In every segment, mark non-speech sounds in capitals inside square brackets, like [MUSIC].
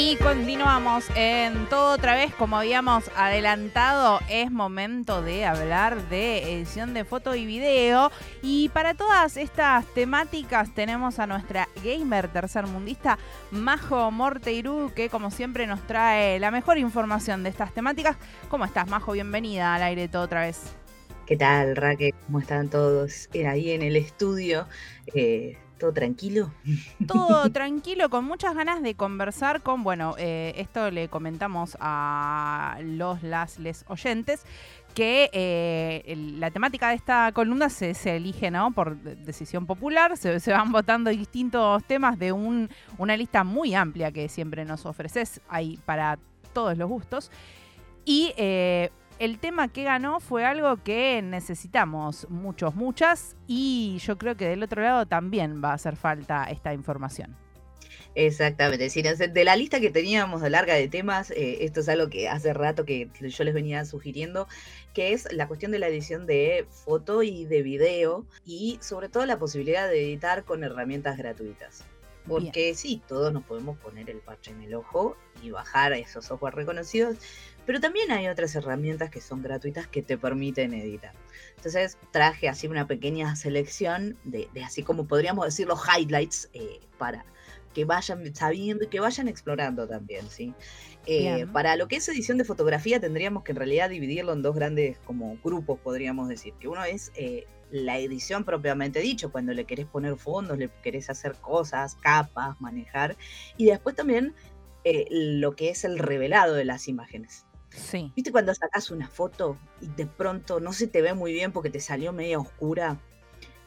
Y continuamos en todo otra vez, como habíamos adelantado, es momento de hablar de edición de foto y video. Y para todas estas temáticas tenemos a nuestra gamer tercermundista Majo Morteirú, que como siempre nos trae la mejor información de estas temáticas. ¿Cómo estás, Majo? Bienvenida al aire todo otra vez. ¿Qué tal, Raquel? ¿Cómo están todos? Era ahí en el estudio. Eh, ¿Todo tranquilo? Todo [LAUGHS] tranquilo, con muchas ganas de conversar con, bueno, eh, esto le comentamos a los, las, les oyentes, que eh, la temática de esta columna se, elige, ¿no? Por decisión popular, se, van votando distintos temas de un, una lista muy amplia que siempre nos ofreces, ahí para todos los gustos. Y eh, el tema que ganó fue algo que necesitamos muchos, muchas, y yo creo que del otro lado también va a hacer falta esta información. Exactamente, de la lista que teníamos de larga de temas, eh, esto es algo que hace rato que yo les venía sugiriendo, que es la cuestión de la edición de foto y de video y sobre todo la posibilidad de editar con herramientas gratuitas. Porque sí, todos nos podemos poner el parche en el ojo y bajar esos software reconocidos, pero también hay otras herramientas que son gratuitas que te permiten editar. Entonces traje así una pequeña selección de, así como podríamos decir los highlights eh, para que vayan sabiendo y que vayan explorando también, ¿sí? Eh, para lo que es edición de fotografía tendríamos que en realidad dividirlo en dos grandes como grupos, podríamos decir, que uno es eh, la edición propiamente dicho, cuando le querés poner fondos, le querés hacer cosas, capas, manejar, y después también lo que es el revelado de las imágenes. Sí. ¿Viste cuando sacas una foto y de pronto no se te ve muy bien porque te salió media oscura?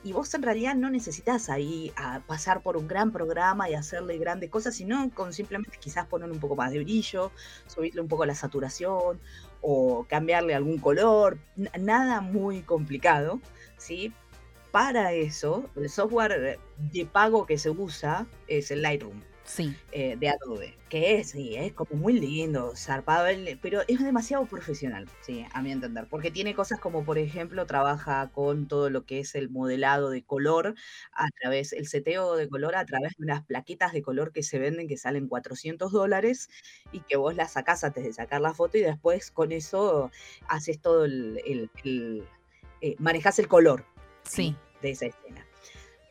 Y vos en realidad no necesitas ahí a pasar por un gran programa y hacerle grandes cosas, sino con simplemente quizás poner un poco más de brillo, subirle un poco la saturación o cambiarle algún color, nada muy complicado, ¿sí? Para eso, el software de pago que se usa es el Lightroom sí. Eh, de Adobe, que es, sí, es como muy lindo, zarpado, pero es demasiado profesional, sí, a mi entender, porque tiene cosas como, por ejemplo, trabaja con todo lo que es el modelado de color a través, el seteo de color a través de unas plaquetas de color que se venden que salen 400 dólares y que vos las sacás antes de sacar la foto y después con eso haces todo el, el, eh, manejas el color sí. de esa escena.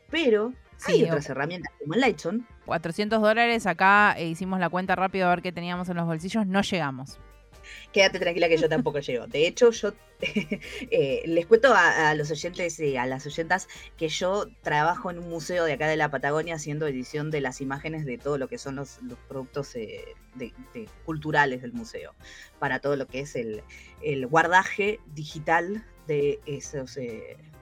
Pero hay otras herramientas como el Lightroom 400 dólares, acá eh, hicimos la cuenta rápido a ver qué teníamos en los bolsillos, no llegamos. Quédate tranquila que yo tampoco [LAUGHS] llego. De hecho, yo [LAUGHS] eh, les cuento a, los oyentes y a las oyentas que yo trabajo en un museo de acá de la Patagonia haciendo edición de las imágenes de todo lo que son los, productos eh, culturales del museo, para todo lo que es el, el guardaje digital de esos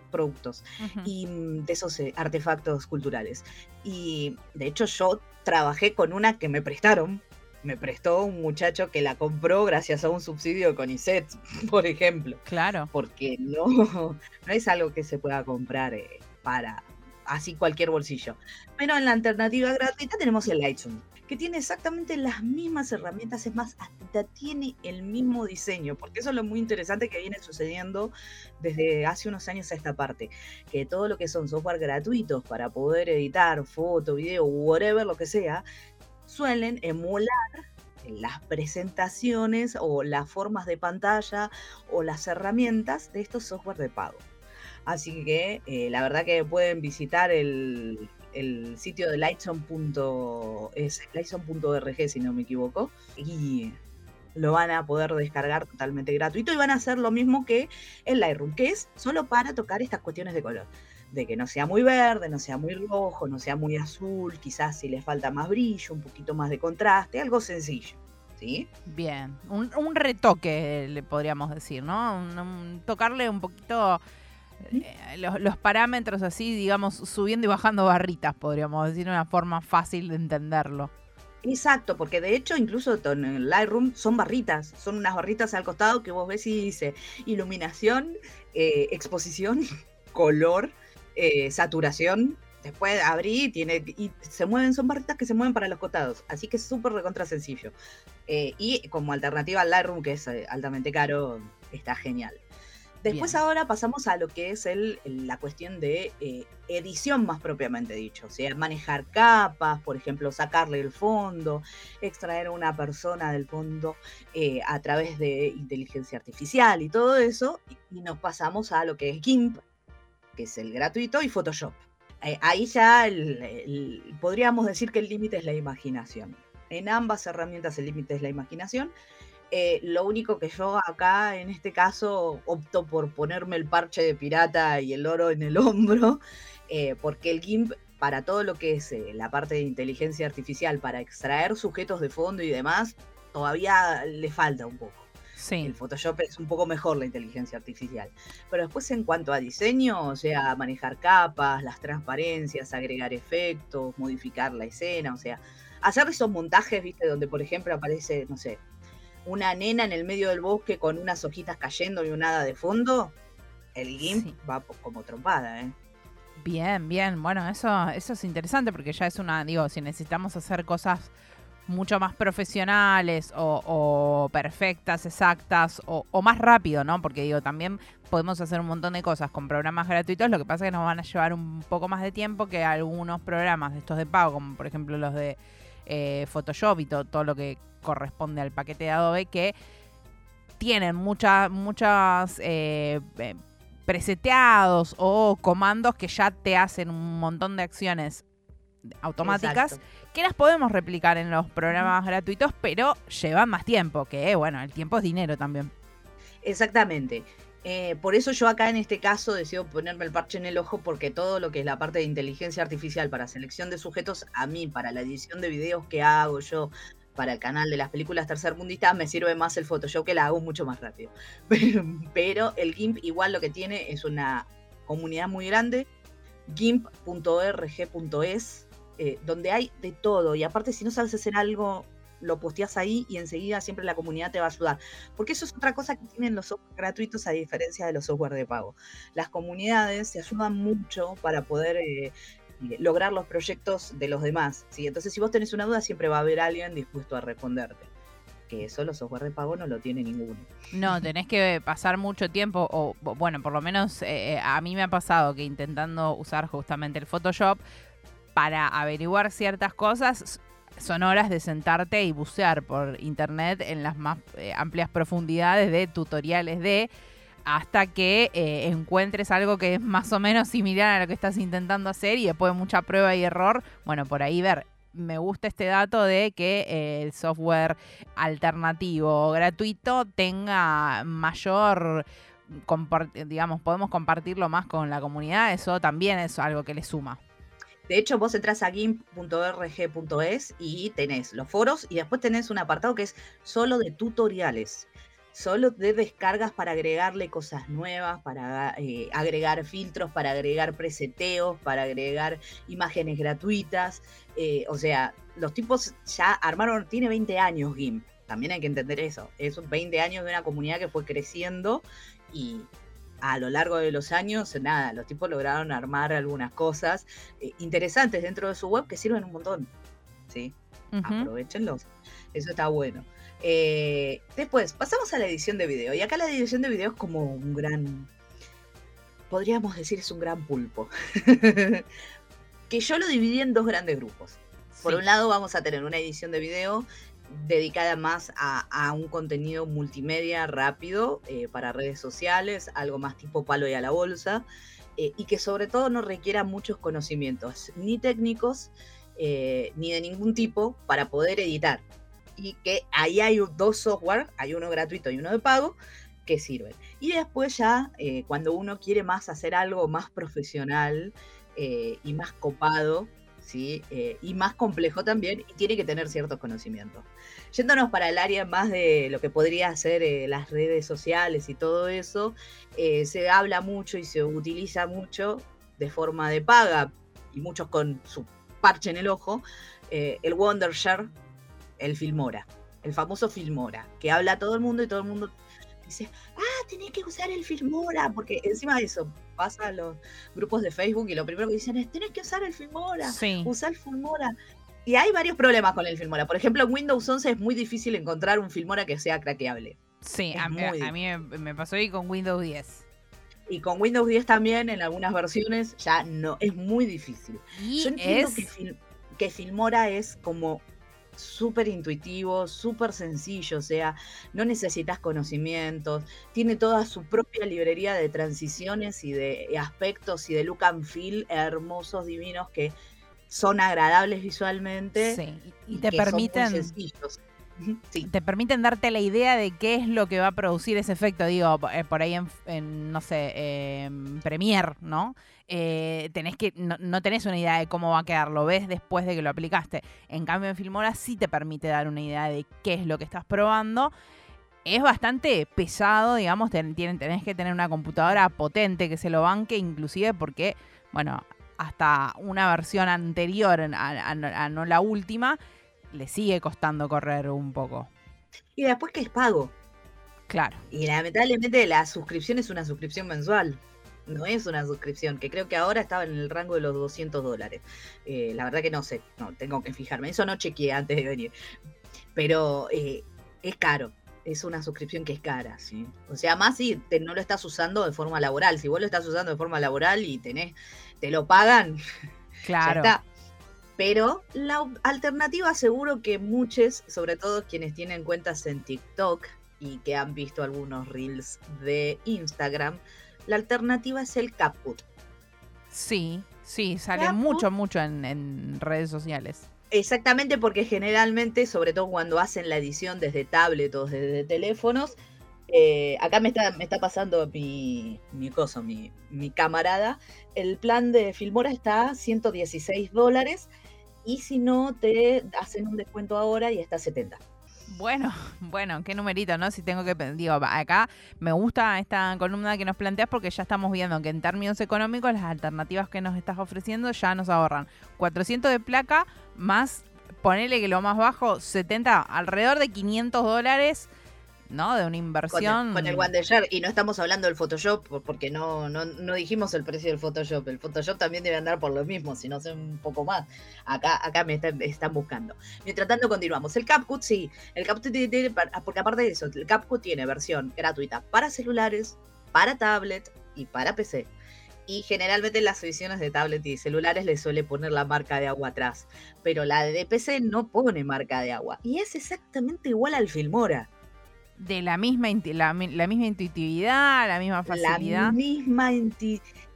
productos y mm, de esos eh, artefactos culturales. Y de hecho yo trabajé con una que me prestaron. Me prestó un muchacho que la compró gracias a un subsidio con ISET, [LAUGHS] por ejemplo. Claro. Porque no, no es algo que se pueda comprar eh, para así cualquier bolsillo. Pero en la alternativa gratuita tenemos el Lightroom que tiene exactamente las mismas herramientas, es más, hasta tiene el mismo diseño, porque eso es lo muy interesante que viene sucediendo desde hace unos años a esta parte, que todo lo que son software gratuitos para poder editar foto, video, whatever, lo que sea, suelen emular las presentaciones o las formas de pantalla o las herramientas de estos software de pago. Así que eh, la verdad que pueden visitar el, el sitio de Lightson.org, si no me equivoco, y lo van a poder descargar totalmente gratuito y van a hacer lo mismo que el Lightroom, que es solo para tocar estas cuestiones de color. De que no sea muy verde, no sea muy rojo, no sea muy azul, quizás si le falta más brillo, un poquito más de contraste, algo sencillo. ¿Sí? Bien, un, retoque le podríamos decir, ¿no? tocarle un poquito eh, los, parámetros así, digamos, subiendo y bajando barritas, podríamos decir, una forma fácil de entenderlo. Exacto, porque de hecho incluso en Lightroom son barritas, son unas barritas al costado que vos ves y dice iluminación, eh, exposición, [LAUGHS] color, eh, saturación. Después abrí tiene, y se mueven, son barritas que se mueven para los costados, así que es súper recontra sencillo. y como alternativa al Lightroom, que es altamente caro, está genial. Después Bien. ahora pasamos a lo que es el, la cuestión de eh, edición más propiamente dicho, o sea, manejar capas, por ejemplo, sacarle el fondo, extraer a una persona del fondo eh, a través de inteligencia artificial y todo eso, y, y nos pasamos a lo que es GIMP, que es el gratuito, y Photoshop. Eh, ahí ya el- el- podríamos decir que el límite es la imaginación. En ambas herramientas el límite es la imaginación. Eh, lo único que yo acá, en este caso, opto por ponerme el parche de pirata y el oro en el [LAUGHS] hombro, eh, porque el GIMP, para todo lo que es eh, la parte de inteligencia artificial, para extraer sujetos de fondo y demás, todavía le falta un poco. Sí. El Photoshop es un poco mejor la inteligencia artificial. Pero después en cuanto a diseño, o sea, manejar capas, las transparencias, agregar efectos, modificar la escena, o sea, hacer esos montajes, viste, donde por ejemplo aparece, no sé, una nena en el medio del bosque con unas hojitas cayendo y un hada de fondo, el GIMP Sí. va como trompada, ¿eh? Bien, bien. Bueno, eso, eso es interesante porque ya es una, digo, si necesitamos hacer cosas mucho más profesionales o, o perfectas, exactas o, o más rápido, ¿no? Porque digo, también podemos hacer un montón de cosas con programas gratuitos, lo que pasa es que nos van a llevar un poco más de tiempo que algunos programas de estos de pago, como por ejemplo los de eh, Photoshop y to- todo lo que corresponde al paquete de Adobe, que tienen muchas muchas eh, eh, preseteados o comandos que ya te hacen un montón de acciones automáticas Exacto. que las podemos replicar en los programas gratuitos, pero llevan más tiempo, que bueno, el tiempo es dinero también. Exactamente. Eh, por eso yo acá en este caso decido ponerme el parche en el ojo porque todo lo que es la parte de inteligencia artificial para selección de sujetos, a mí, para la edición de videos que hago yo, para el canal de las películas tercermundistas, me sirve más el Photoshop que la hago mucho más rápido. [LAUGHS] Pero, el GIMP igual lo que tiene es una comunidad muy grande, gimp.org.es, eh, donde hay de todo. Y aparte, si no sabes hacer algo, lo posteas ahí y enseguida siempre la comunidad te va a ayudar. Porque eso es otra cosa que tienen los software gratuitos a diferencia de los software de pago. Las comunidades se ayudan mucho para poder eh, lograr los proyectos de los demás. ¿sí? Entonces, si vos tenés una duda, siempre va a haber alguien dispuesto a responderte. Que eso los software de pago no lo tiene ninguno. No, tenés que pasar mucho tiempo, o bueno, por lo menos eh, eh, a mí me ha pasado que intentando usar justamente el Photoshop para averiguar ciertas cosas, son horas de sentarte y bucear por internet en las más eh, amplias profundidades de tutoriales de hasta que eh, encuentres algo que es más o menos similar a lo que estás intentando hacer y después de mucha prueba y error, bueno, por ahí ver. Me gusta este dato de que eh, el software alternativo gratuito tenga mayor digamos, podemos compartirlo más con la comunidad, eso también es algo que le suma. De hecho, vos entras a gimp.org.es y tenés los foros y después tenés un apartado que es solo de tutoriales, solo de descargas para agregarle cosas nuevas, para eh, agregar filtros, para agregar preseteos, para agregar imágenes gratuitas. eh, o sea, los tipos ya armaron, tiene 20 años GIMP, también hay que entender eso. Es 20 años de una comunidad que fue creciendo y a lo largo de los años, nada, los tipos lograron armar algunas cosas eh, interesantes dentro de su web que sirven un montón. ¿sí? Aprovechenlos. Eso está bueno. Eh, después, pasamos a la edición de video. Y acá la edición de video es como un gran. Podríamos decir es un gran pulpo. [LAUGHS] que yo lo dividí en dos grandes grupos. Por Sí. un lado, vamos a tener una edición de video dedicada más a, un contenido multimedia rápido eh, para redes sociales, algo más tipo palo y a la bolsa, eh, y que sobre todo no requiera muchos conocimientos, ni técnicos, eh, ni de ningún tipo, para poder editar. Y que ahí hay dos software, hay uno gratuito y uno de pago, que sirven. Y después ya, cuando uno quiere más hacer algo más profesional y más copado, Eh, y más complejo también, y tiene que tener ciertos conocimientos. Yéndonos para el área más de lo que podría ser eh, las redes sociales y todo eso, eh, se habla mucho y se utiliza mucho de forma de paga, y muchos con su parche en el ojo, el Wondershare, el Filmora, el famoso Filmora, que habla a todo el mundo y todo el mundo dice, ah, tenés que usar el Filmora, porque encima de eso pasa a los grupos de Facebook y lo primero que dicen es, tenés que usar el Filmora, Sí. usar el Filmora. Y hay varios problemas con el Filmora. Por ejemplo, en Windows 11 es muy difícil encontrar un Filmora que sea craqueable. Sí, a, a mí me, pasó ahí con Windows 10. Y con Windows 10 también, en algunas versiones, ya no, es muy difícil. Y Yo entiendo es... que, Fil- que Filmora es como súper intuitivo, súper sencillo, o sea, no necesitas conocimientos, tiene toda su propia librería de transiciones y de aspectos y de look and feel hermosos, divinos, que son agradables visualmente Sí, y y te permiten... Sí, te permiten darte la idea de qué es lo que va a producir ese efecto. Digo, eh, por ahí en, en, no sé, en Premiere, ¿no? Eh, tenés que, no, no tenés una idea de cómo va a quedar, lo ves después de que lo aplicaste. En cambio, en Filmora sí te permite dar una idea de qué es lo que estás probando. Es bastante pesado, digamos, ten- tenés que tener una computadora potente que se lo banque, inclusive porque, bueno, hasta una versión anterior a- a- a no la última, le sigue costando correr un poco. y después que es pago. Claro. Y lamentablemente la suscripción es una suscripción mensual. No es una suscripción, que creo que ahora estaba en el rango de los 200 dólares. Eh, la verdad que no sé, no, tengo que fijarme. Eso no chequeé antes de venir. Pero eh, es caro. Es una suscripción que es cara, ¿sí? O sea, más si te- no lo estás usando de forma laboral. Si vos lo estás usando de forma laboral y tenés, te lo pagan, [LAUGHS] Claro. ya está. Pero la alternativa seguro que muchos, sobre todo quienes tienen cuentas en TikTok y que han visto algunos reels de Instagram, la alternativa es el CapCut. Sí, sí, sale mucho, mucho en, en redes sociales. Exactamente porque generalmente, sobre todo cuando hacen la edición desde tablet o desde teléfonos, eh, acá me está, me está pasando mi, mi cosa, mi, mi camarada, el plan de Filmora está a 116 dólares y si no te hacen un descuento ahora y está a 70. Bueno, [LAUGHS] bueno, qué numerito, ¿no? Si tengo que, digo, acá me gusta esta columna que nos planteas porque ya estamos viendo que en términos económicos las alternativas que nos estás ofreciendo ya nos ahorran 400 de placa más, ponele que lo más bajo, 70, alrededor de 500 dólares, ¿no? De una Con inversión. el, con el Wondershare. Y no estamos hablando del Photoshop por- porque no, no, no dijimos el precio del Photoshop. El Photoshop también debe andar por lo mismo, si no sé un poco más. Acá, acá me, está- me están buscando. Mientras tanto, continuamos. El CapCut, sí. El CapCut tiene, tiene- porque aparte de eso, el CapCut tiene versión gratuita para celulares, para tablet y para PC. Y generalmente en las ediciones de tablet y celulares le suele poner la marca de agua atrás. Pero la de PC no pone marca de agua. Y es exactamente igual al Filmora. De la misma, inti- la, la misma intuitividad, la misma facilidad. La misma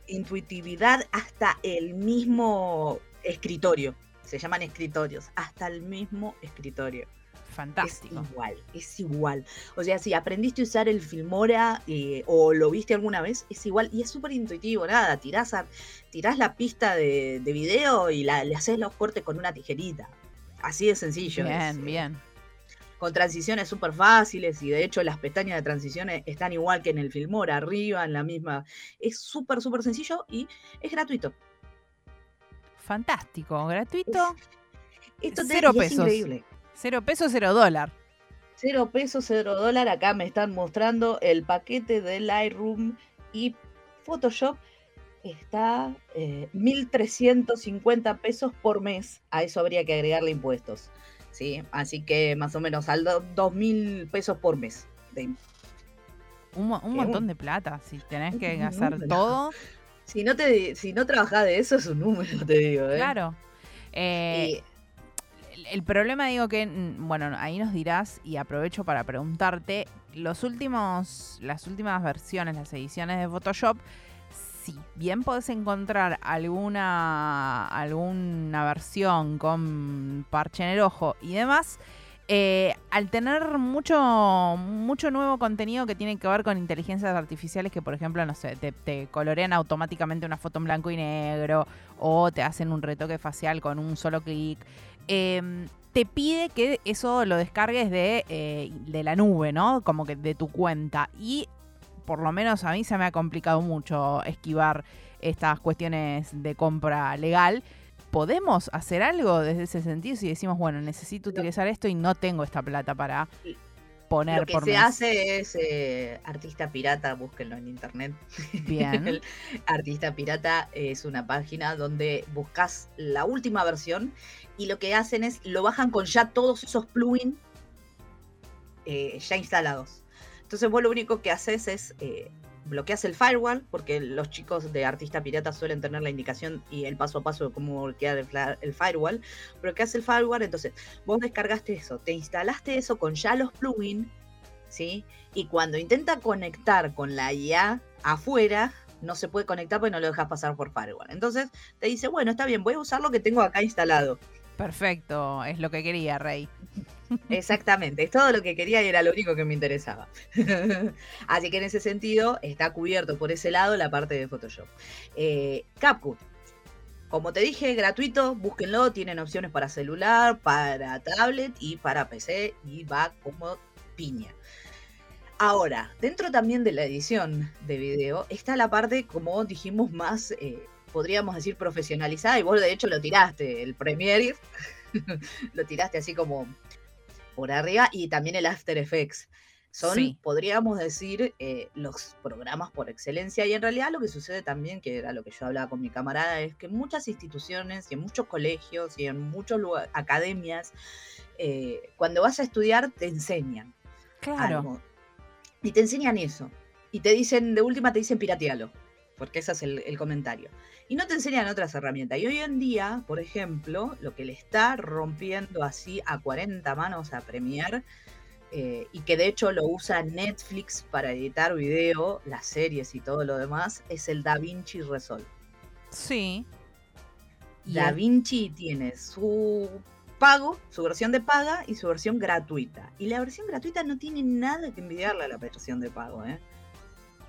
intuitividad hasta el mismo escritorio. Se llaman escritorios. Hasta el mismo escritorio. Fantástico. Es igual, es igual. O sea, si aprendiste a usar el Filmora eh, o lo viste alguna vez, es igual y es súper intuitivo. Nada, tirás, a- tirás la pista de, de video y la, le haces los cortes con una tijerita. Así de sencillo. es, Bien, eh, bien. Con transiciones súper fáciles y de hecho las pestañas de transiciones están igual que en el Filmora, arriba, en la misma. Es súper, súper sencillo y es gratuito. Fantástico, gratuito, Esto te- Cero y es pesos. increíble. cero pesos, cero dólar. Cero pesos, cero dólar. Acá me están mostrando el paquete de Lightroom y Photoshop. Está eh, 1.350 pesos por mes. A eso habría que agregarle impuestos. ¿Sí? Así que más o menos al do- 2.000 pesos por mes. de Un, un montón un- de plata. Si tenés que un hacer número. todo, Si no te si no trabajás de eso es un número, te digo. ¿eh? claro. Eh, Y- el, el problema, digo que, mm, bueno, ahí nos dirás, y aprovecho para preguntarte, los últimos, las últimas versiones, las ediciones de Photoshop, si bien podés encontrar alguna, alguna versión con parche en el ojo y demás, eh, al tener mucho, mucho nuevo contenido que tiene que ver con inteligencias artificiales que, por ejemplo, no sé, te, colorean automáticamente una foto en blanco y negro o te hacen un retoque facial con un solo clic, eh, te pide que eso lo descargues de, eh, de la nube, ¿no? Como que de tu cuenta. Y por lo menos a mí se me ha complicado mucho esquivar estas cuestiones de compra legal. ¿Podemos hacer algo desde ese sentido si decimos, bueno, necesito utilizar esto y no tengo esta plata para poner Lo que por se mes? hace es eh, artista pirata, búsquenlo en internet. [LAUGHS] Bien. El artista pirata es una página donde buscas la última versión y lo que hacen es lo bajan con ya todos esos plugins eh, ya instalados. Entonces vos lo único que haces es eh, bloqueas el firewall, porque los chicos de artista pirata suelen tener la indicación y el paso a paso de cómo bloquear el, el firewall. Bloqueas el firewall, entonces vos descargaste eso, te instalaste eso con ya los plugins, ¿sí? Y cuando intenta conectar con la IA afuera, no se puede conectar porque no lo dejas pasar por firewall. Entonces te dice, bueno, está bien, voy a usar lo que tengo acá instalado. Perfecto, es lo que quería, Rey. Exactamente, es todo lo que quería y era lo único que me interesaba. [LAUGHS] Así que en ese sentido está cubierto por ese lado la parte de Photoshop. Eh, CapCut, como te dije, gratuito, búsquenlo, tienen opciones para celular, para tablet y para PC y va como piña. Ahora, dentro también de la edición de video está la parte, como dijimos, más, eh, podríamos decir, profesionalizada y vos de hecho lo tiraste, el Premiere, [LAUGHS] lo tiraste así como por arriba y también el After Effects. Son, Sí. podríamos decir, eh, los programas por excelencia. Y en realidad lo que sucede también, que era lo que yo hablaba con mi camarada, es que en muchas instituciones y en muchos colegios y en muchas academias, eh, cuando vas a estudiar te enseñan Claro. algo. Y te enseñan eso. Y te dicen, de última te dicen piratealo. Porque ese es el, el comentario. Y no te enseñan otras herramientas. Y hoy en día, por ejemplo, lo que le está rompiendo así a 40 manos a Premiere, eh, y que de hecho lo usa Netflix para editar video, las series y todo lo demás, es el DaVinci Resolve. Sí. Da Vinci tiene su pago, su versión de paga y su versión gratuita. Y la versión gratuita no tiene nada que envidiarle a la versión de pago, ¿eh?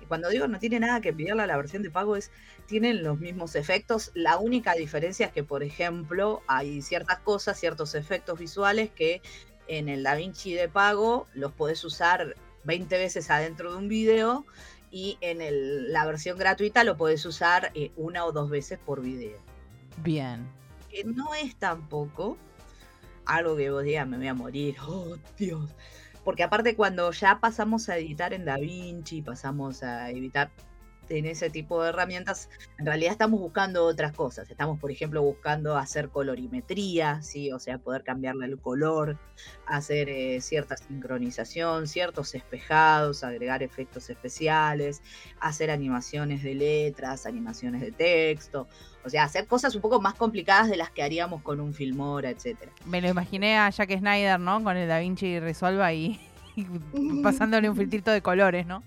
Y cuando digo no tiene nada que envidiarle a la versión de pago es, tienen los mismos efectos. La única diferencia es que, por ejemplo, hay ciertas cosas, ciertos efectos visuales que en el DaVinci de pago los podés usar 20 veces adentro de un video y en el- la versión gratuita lo podés usar eh, una o dos veces por video Bien. que no es tampoco algo que vos digas, me voy a morir, [LAUGHS] oh Dios. Porque aparte cuando ya pasamos a editar en DaVinci, pasamos a editar en ese tipo de herramientas, en realidad estamos buscando otras cosas. Estamos, por ejemplo, buscando hacer colorimetría, ¿sí? O sea, poder cambiarle el color, hacer eh, cierta sincronización, ciertos espejados, agregar efectos especiales, hacer animaciones de letras, animaciones de texto. O sea, hacer cosas un poco más complicadas de las que haríamos con un Filmora, etcétera. Me lo imaginé a Jack Snyder, ¿no? Con el DaVinci Resolve ahí [LAUGHS] pasándole un filtrito de colores, ¿no?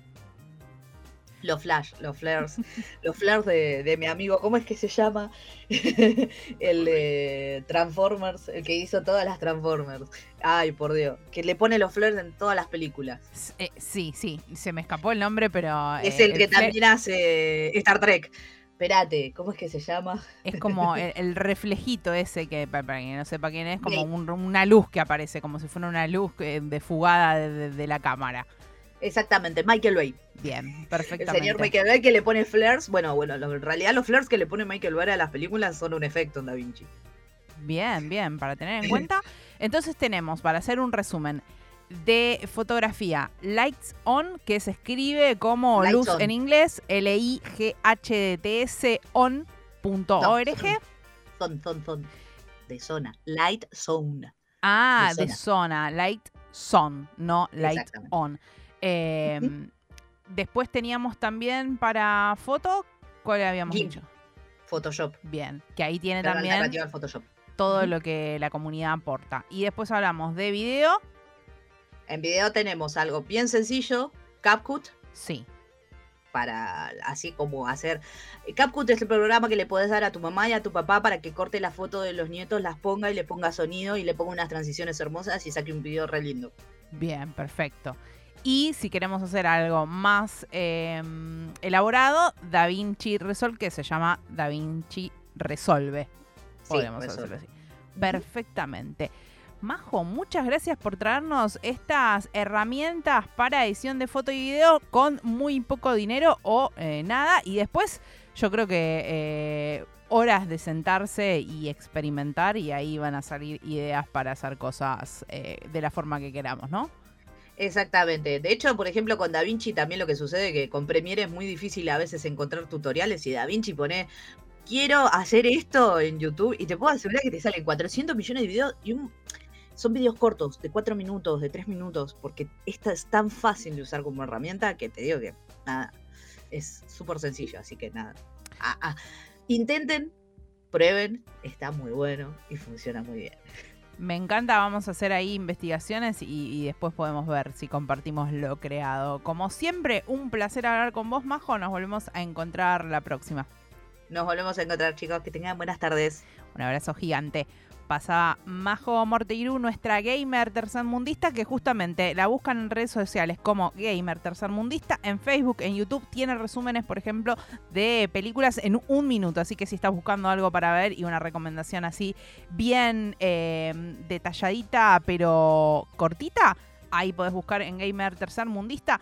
Los flash, los flares, [LAUGHS] los flares de, de mi amigo, ¿cómo es que se llama? [LAUGHS] el de Transformers, el que hizo todas las Transformers. Ay, por Dios, que le pone los flares en todas las películas. Eh, sí, sí, se me escapó el nombre, pero... es eh, el que también hace Star Trek. Espérate, ¿cómo es que se llama? Es como el, el reflejito ese que, pa- para quien no sepa quién es, como un- una luz que aparece, como si fuera una luz eh, de fugada de, de- de la cámara. Exactamente, Michael Bay. Bien, El perfectamente. señor Michael Bay que le pone flares. Bueno, bueno, en realidad los flares que le pone Michael Bay a las películas son un efecto en Da Vinci. Bien, bien, para tener en [LAUGHS] cuenta. Entonces tenemos, para hacer un resumen, de fotografía, Lights On, que se escribe como Lights luz On. en inglés, L-I-G-H-T-S on.org. Son, son, son. De zona. Light zone. Ah, de de zona, Light Son, no Light. On. Eh, después teníamos también para foto, ¿cuál habíamos GIMP. dicho? Photoshop. Bien, que ahí tiene La también alternativa al Photoshop. todo Ujú. lo que la comunidad aporta. Y después hablamos de video, En video tenemos algo bien sencillo. CapCut. sí. Para así como hacer. CapCut es el programa que le puedes dar a tu mamá y a tu papá para que corte la foto de los nietos, las ponga y le ponga sonido y le ponga unas transiciones hermosas y saque un video re lindo. Bien, perfecto. Y si queremos hacer algo más eh, elaborado, DaVinci Resolve, que se llama DaVinci Resolve. Sí, Podemos resuelve. hacerlo así. Perfectamente. Majo, muchas gracias por traernos estas herramientas para edición de foto y video con muy poco dinero o eh, nada. Y después yo creo que eh, horas de sentarse y experimentar y ahí van a salir ideas para hacer cosas eh, de la forma que queramos, ¿no? Exactamente. De hecho, por ejemplo, con DaVinci también lo que sucede es que con Premiere es muy difícil a veces encontrar tutoriales y DaVinci pone quiero hacer esto en YouTube y te puedo asegurar que te salen 400 millones de videos y un... son videos cortos, de 4 minutos, de 3 minutos, porque esta es tan fácil de usar como herramienta que te digo que nada. es súper sencillo, así que nada. Ah, ah. Intenten, prueben, está muy bueno y funciona muy bien. Me encanta, vamos a hacer ahí investigaciones y, y, después podemos ver si compartimos lo creado. Como siempre, un placer hablar con vos, Majo. Nos volvemos a encontrar la próxima. Nos volvemos a encontrar, chicos. Que tengan buenas tardes. Un abrazo gigante pasaba Majo Morteiru, nuestra gamer tercermundista, que justamente la buscan en redes sociales como gamer tercermundista, en Facebook, en YouTube, tiene resúmenes, por ejemplo, de películas en un minuto, así que si estás buscando algo para ver y una recomendación así bien eh, detalladita, pero cortita, ahí podés buscar en Gamer Tercermundista.